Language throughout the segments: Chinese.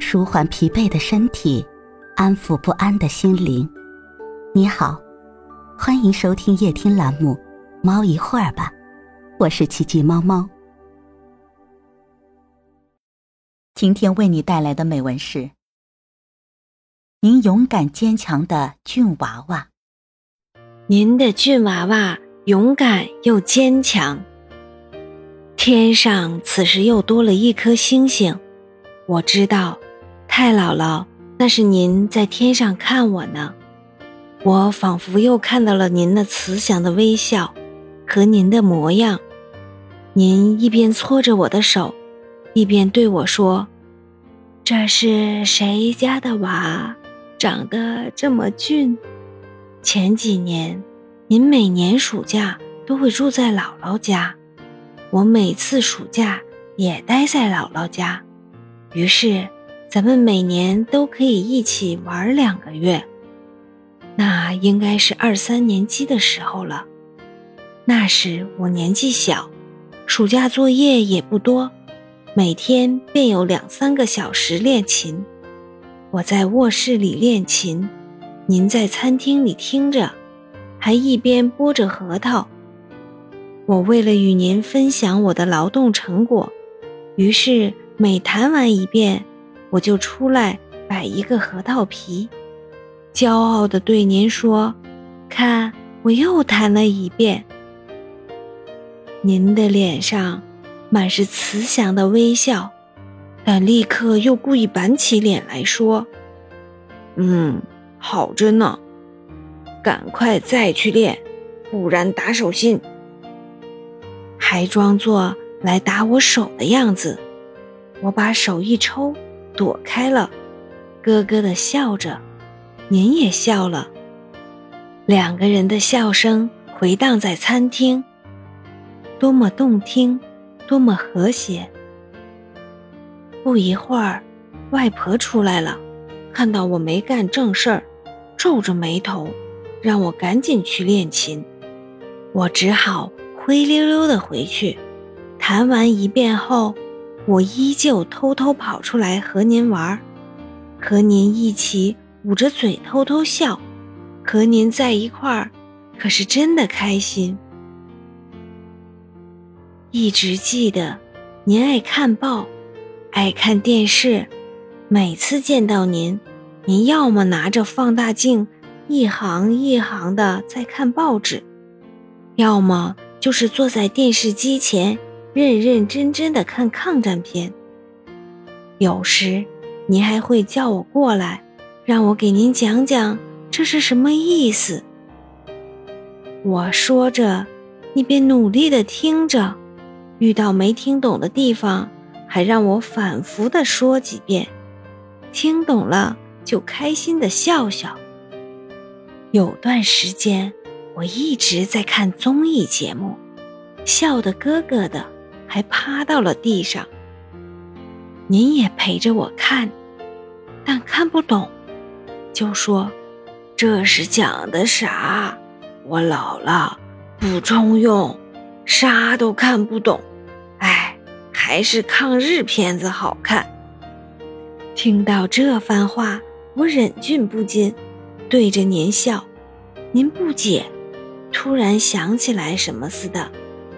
舒缓疲惫的身体，安抚不安的心灵。你好，欢迎收听夜听栏目《猫一会儿吧》，我是奇迹猫猫。今天为你带来的美文是：您勇敢坚强的俊娃娃。您的俊娃娃勇敢又坚强。天上此时又多了一颗星星，我知道，太姥姥，那是您在天上看我呢。我仿佛又看到了您那慈祥的微笑和您的模样。您一边搓着我的手，一边对我说：“这是谁家的娃，长得这么俊？”前几年，您每年暑假都会住在姥姥家，我每次暑假也待在姥姥家，于是咱们每年都可以一起玩两个月。那应该是二三年级的时候了，那时我年纪小，暑假作业也不多，每天便有两三个小时练琴。我在卧室里练琴。您在餐厅里听着，还一边剥着核桃。我为了与您分享我的劳动成果，于是每弹完一遍，我就出来摆一个核桃皮，骄傲地对您说：“看，我又弹了一遍。”您的脸上满是慈祥的微笑，但立刻又故意板起脸来说：“嗯。”好着呢，赶快再去练，不然打手心。还装作来打我手的样子，我把手一抽，躲开了，咯咯的笑着。您也笑了，两个人的笑声回荡在餐厅，多么动听，多么和谐。不一会儿，外婆出来了。看到我没干正事儿，皱着眉头，让我赶紧去练琴。我只好灰溜溜的回去。弹完一遍后，我依旧偷偷跑出来和您玩，和您一起捂着嘴偷偷笑，和您在一块儿可是真的开心。一直记得，您爱看报，爱看电视，每次见到您。您要么拿着放大镜，一行一行的在看报纸，要么就是坐在电视机前，认认真真的看抗战片。有时，您还会叫我过来，让我给您讲讲这是什么意思。我说着，你便努力的听着，遇到没听懂的地方，还让我反复的说几遍，听懂了。就开心的笑笑。有段时间，我一直在看综艺节目，笑得咯咯的，还趴到了地上。您也陪着我看，但看不懂，就说这是讲的啥？我老了，不中用，啥都看不懂。哎，还是抗日片子好看。听到这番话。我忍俊不禁，对着您笑。您不解，突然想起来什么似的，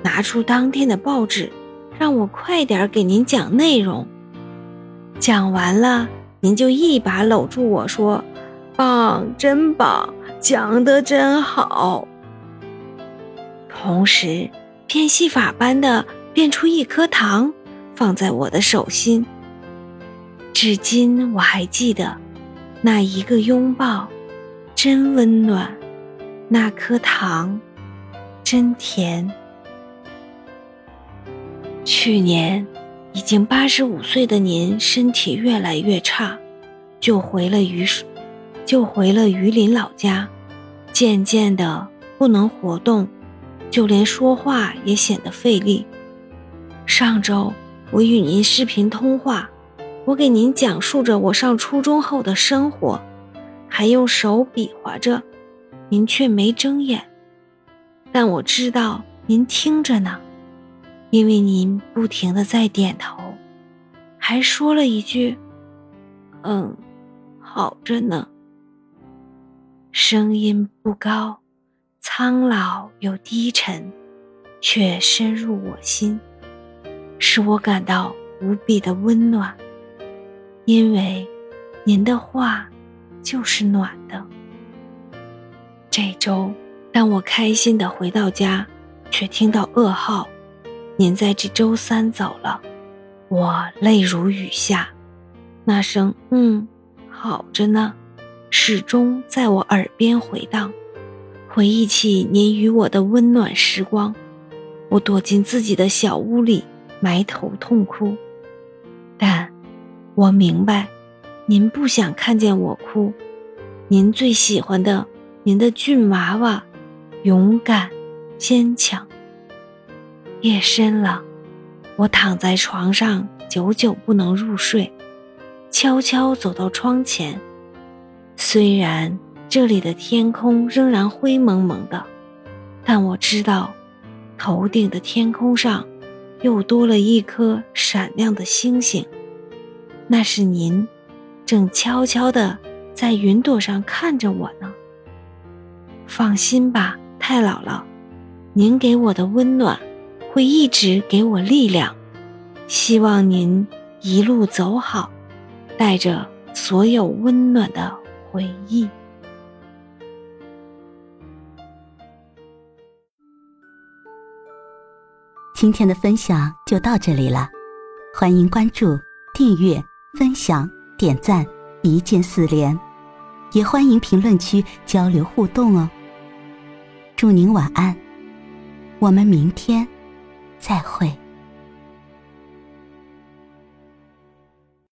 拿出当天的报纸，让我快点给您讲内容。讲完了，您就一把搂住我说：“棒，真棒，讲得真好。”同时，变戏法般的变出一颗糖，放在我的手心。至今我还记得。那一个拥抱，真温暖；那颗糖，真甜。去年，已经八十五岁的您身体越来越差，就回了榆就回了榆林老家，渐渐的不能活动，就连说话也显得费力。上周，我与您视频通话。我给您讲述着我上初中后的生活，还用手比划着，您却没睁眼。但我知道您听着呢，因为您不停的在点头，还说了一句：“嗯，好着呢。声音不高，苍老又低沉，却深入我心，使我感到无比的温暖。因为您的话就是暖的。这周，当我开心的回到家，却听到噩耗：您在这周三走了。我泪如雨下，那声“嗯，好着呢”，始终在我耳边回荡。回忆起您与我的温暖时光，我躲进自己的小屋里，埋头痛哭。但，我明白，您不想看见我哭。您最喜欢的。您的俊娃娃，勇敢、坚强。夜深了，我躺在床上，久久不能入睡，悄悄走到窗前。虽然这里的天空仍然灰蒙蒙的，但我知道，头顶的天空上又多了一颗闪亮的星星。那是您，正悄悄地在云朵上看着我呢。放心吧，太姥姥，您给我的温暖会一直给我力量。希望您一路走好，带着所有温暖的回忆。今天的分享就到这里了，欢迎关注、订阅、分享、点赞，一键四连，也欢迎评论区交流互动哦。祝您晚安，我们明天再会。